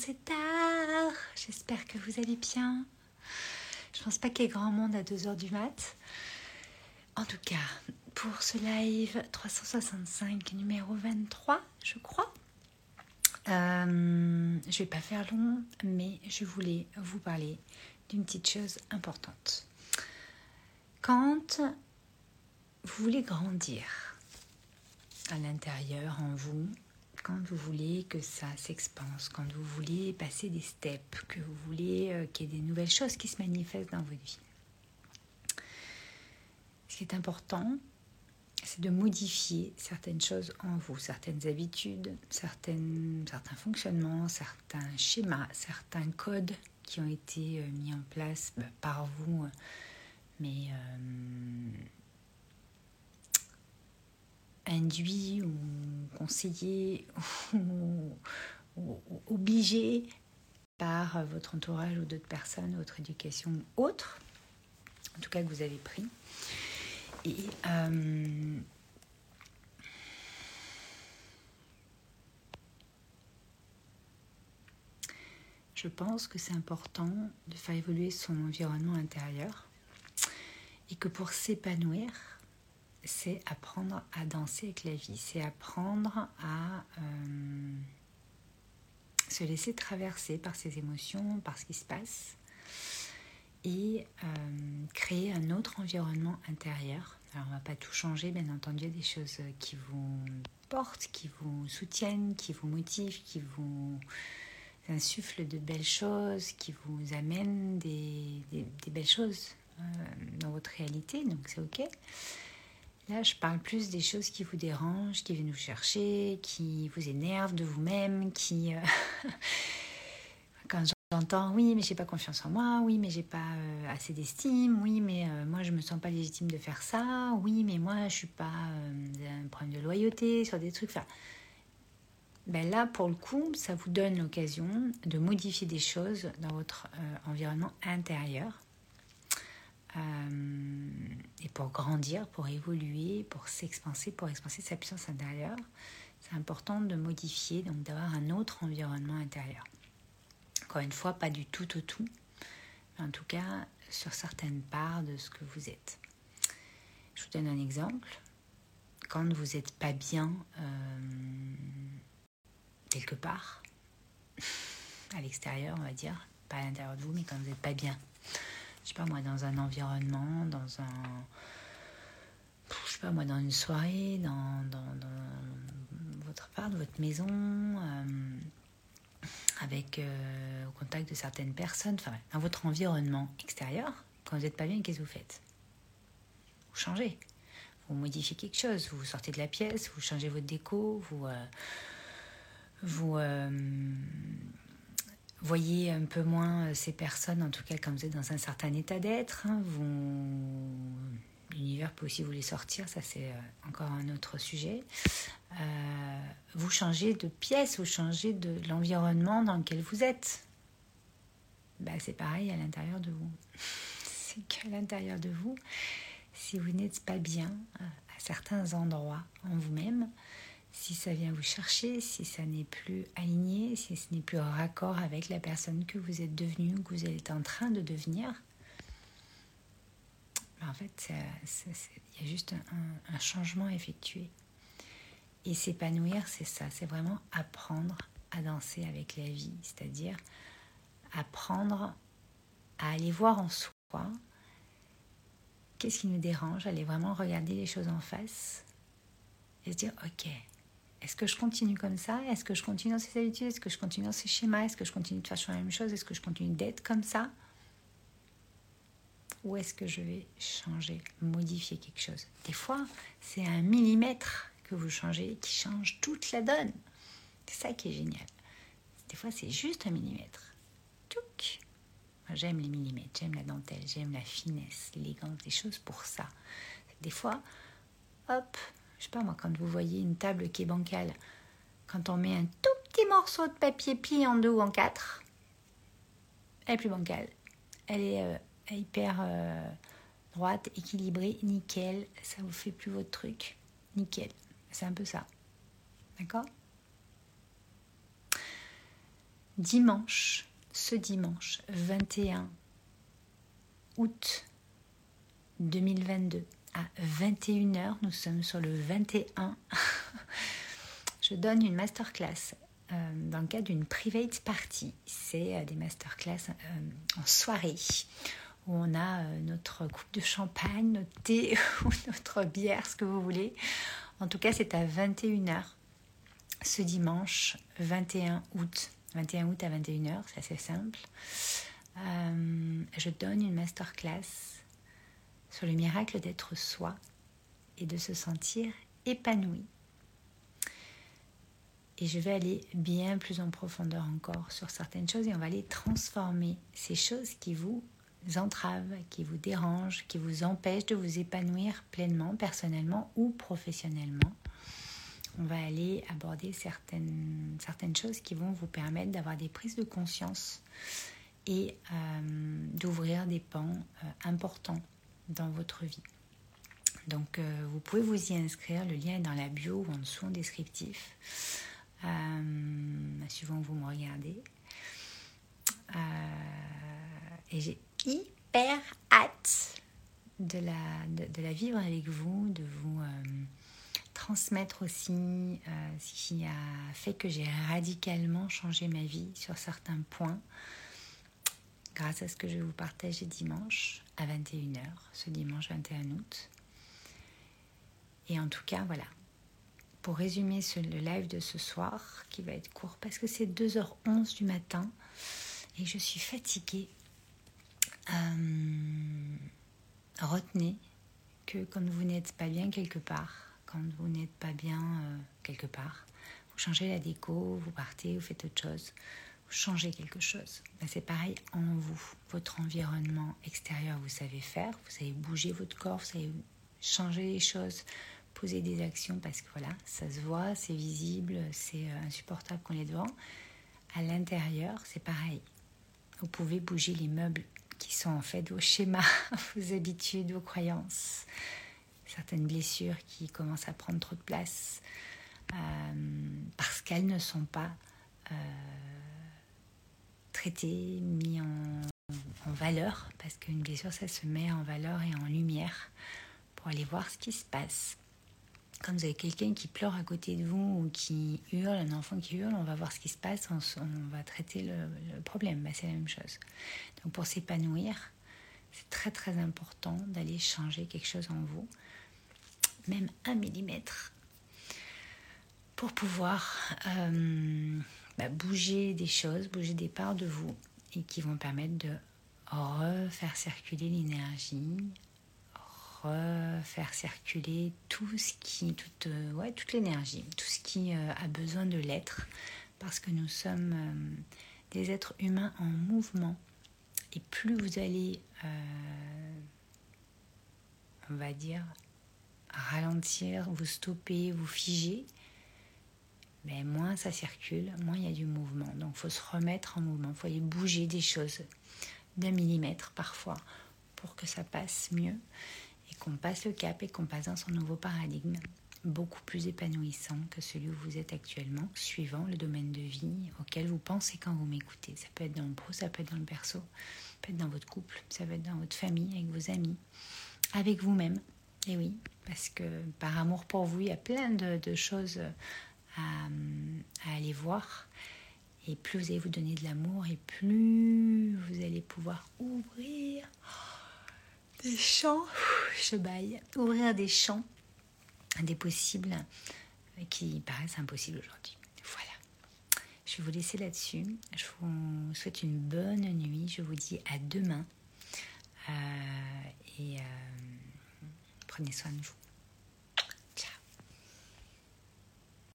c'est tard. J'espère que vous allez bien. Je pense pas qu'il y ait grand monde à 2h du mat. En tout cas, pour ce live 365 numéro 23, je crois. Euh, je vais pas faire long, mais je voulais vous parler d'une petite chose importante. Quand vous voulez grandir à l'intérieur en vous, quand vous voulez que ça s'expanse, quand vous voulez passer des steps, que vous voulez euh, qu'il y ait des nouvelles choses qui se manifestent dans votre vie. Ce qui est important, c'est de modifier certaines choses en vous, certaines habitudes, certains fonctionnements, certains schémas, certains codes qui ont été euh, mis en place bah, par vous, mais euh, induit ou conseillé ou, obligé par votre entourage ou d'autres personnes, votre éducation ou autre, en tout cas que vous avez pris. Et euh, je pense que c'est important de faire évoluer son environnement intérieur et que pour s'épanouir, c'est apprendre à danser avec la vie, c'est apprendre à euh, se laisser traverser par ses émotions, par ce qui se passe, et euh, créer un autre environnement intérieur. Alors on ne va pas tout changer, bien entendu, des choses qui vous portent, qui vous soutiennent, qui vous motivent, qui vous insufflent de belles choses, qui vous amènent des, belles choses euh, dans votre réalité, donc c'est ok. Là, je parle plus des choses qui vous dérangent, qui viennent vous chercher, qui vous énervent de vous-même, qui... Euh, quand j'entends oui, mais j'ai pas confiance en moi, oui, mais j'ai pas euh, assez d'estime, oui, mais euh, moi je me sens pas légitime de faire ça, oui, mais moi je suis pas un problème de loyauté sur des trucs. Ben là, pour le coup, ça vous donne l'occasion de modifier des choses dans votre environnement intérieur et pour grandir, pour évoluer, pour s'expanser, pour expanser sa puissance intérieure, c'est important de modifier, donc d'avoir un autre environnement intérieur. Encore une fois, pas du tout au tout, mais en tout cas sur certaines parts de ce que vous êtes. Je vous donne un exemple. Quand vous n'êtes pas bien euh, quelque part, à l'extérieur, on va dire, pas à l'intérieur de vous, mais quand vous n'êtes pas bien je sais pas moi, dans un environnement, dans un. Je sais pas moi, dans une soirée, dans, dans, votre part, votre maison, euh, avec euh, au contact de certaines personnes, enfin, dans votre environnement extérieur, quand vous n'êtes pas bien, qu'est-ce que vous faites? Vous changez. Vous modifiez quelque chose, vous sortez de la pièce, vous changez votre déco, vous. Euh, vous voyez un peu moins euh, ces personnes, en tout cas quand vous êtes dans un certain état d'être. Hein, l'univers peut aussi vous les sortir, ça c'est euh, encore un autre sujet. Euh, vous changez de pièce, vous changez de l'environnement dans lequel vous êtes. Bah, c'est pareil à l'intérieur de vous. c'est qu'à l'intérieur de vous, si vous n'êtes pas bien à certains endroits en vous-même, si ça vient vous chercher, si ça n'est plus aligné, si ce n'est plus en raccord avec la personne que vous êtes devenue que vous êtes en train de devenir, ben, en fait, il y a juste un, un changement à effectuer. Et s'épanouir, c'est ça, c'est vraiment apprendre à danser avec la vie, c'est-à-dire apprendre à aller voir en soi qu'est-ce qui nous dérange, aller vraiment regarder les choses en face et se dire, ok, est-ce que je continue comme ça? Est-ce que je continue dans ces habitudes? Est-ce que je continue dans ces schémas? Est-ce que je continue de faire la même chose? Est-ce que je continue d'être comme ça? Ou est-ce que je vais changer, modifier quelque chose? Des fois, c'est un millimètre que vous changez qui change toute la donne. C'est ça qui est génial. Des fois, c'est juste un millimètre. J'aime les millimètres, j'aime la dentelle, j'aime la finesse, l'élégance des choses pour ça. Des fois, hop, je sais pas moi, quand vous voyez une table qui est bancale, quand on met un tout petit morceau de papier plié en deux ou en quatre, elle est plus bancale. Elle est euh, hyper euh, droite, équilibrée, nickel. Ça vous fait plus votre truc. Nickel. C'est un peu ça. D'accord? Dimanche, ce dimanche 21 août 2022 à 21h, nous sommes sur le 21, je donne une masterclass euh, dans le cadre d'une private party. C'est euh, des masterclass euh, en soirée où on a notre coupe de champagne, notre thé ou notre bière, ce que vous voulez. En tout cas, c'est à 21h ce dimanche 21 août. 21 août à 21h, c'est assez simple. je donne une masterclass sur le miracle d'être soi et de se sentir épanoui. Et je vais aller bien plus en profondeur encore sur certaines choses et on va aller transformer ces choses qui vous entravent, qui vous dérangent, qui vous empêchent de vous épanouir pleinement, personnellement ou professionnellement. On va aller aborder certaines, certaines choses qui vont vous permettre d'avoir des prises de conscience et euh, d'ouvrir des pans euh, importants dans votre vie. Donc euh, vous pouvez vous y inscrire, le lien est dans la bio ou en dessous en descriptif, euh, suivant où vous me regardez. Euh, et j'ai hyper hâte de la, de, la vivre avec vous, de vous transmettre aussi ce qui a fait que j'ai radicalement changé ma vie sur certains points grâce à ce que je vais vous partager dimanche à 21h, ce dimanche 21 août. Et en tout cas, voilà. Pour résumer le live de ce soir, qui va être court parce que c'est 2h11 du matin et je suis fatiguée, euh, retenez que quand vous n'êtes pas bien quelque part, quand vous n'êtes pas bien euh, quelque part, vous changez la déco, vous partez, vous faites autre chose, changer quelque chose. Ben, c'est pareil en vous, votre environnement extérieur, vous savez faire, vous savez bouger votre corps, vous savez changer les choses, poser des actions parce que voilà, ça se voit, c'est visible, c'est euh, insupportable qu'on est devant. À l'intérieur, c'est pareil. Vous pouvez bouger les meubles qui sont en fait vos schémas, vos habitudes, vos croyances, certaines blessures qui commencent à prendre trop de place euh, parce qu'elles ne sont pas euh, traité, mis en, valeur, parce qu'une blessure, ça se met en valeur et en lumière pour aller voir ce qui se passe. Quand vous avez quelqu'un qui pleure à côté de vous ou qui hurle, un enfant qui hurle, on va voir ce qui se passe, on, va traiter le, problème. Bah, c'est la même chose. Donc pour s'épanouir, c'est très très important d'aller changer quelque chose en vous, même un millimètre, pour pouvoir euh, bah, bouger des choses, bouger des parts de vous et qui vont permettre de refaire circuler l'énergie, refaire circuler tout ce qui, toute, euh, ouais, toute l'énergie, tout ce qui euh, a besoin de l'être, parce que nous sommes euh, des êtres humains en mouvement. Et plus vous allez, on va dire, ralentir, vous stopper, vous figer, mais moins ça circule, moins il y a du mouvement. Donc il faut se remettre en mouvement, il faut aller bouger des choses d'un millimètre parfois pour que ça passe mieux et qu'on passe le cap et qu'on passe dans son nouveau paradigme beaucoup plus épanouissant que celui où vous êtes actuellement, suivant le domaine de vie auquel vous pensez quand vous m'écoutez. Ça peut être dans le pro, ça peut être dans le perso, ça peut être dans votre couple, ça peut être dans votre famille, avec vos amis, avec vous-même. Et oui, parce que par amour pour vous, il y a plein de, de choses à, aller voir. Et plus vous allez vous donner de l'amour, et plus vous allez pouvoir ouvrir des champs, je baille, ouvrir des champs, des possibles qui paraissent impossibles aujourd'hui. Voilà. Je vais vous laisser là-dessus. Je vous souhaite une bonne nuit. Je vous dis à demain. Euh, et euh, prenez soin de vous.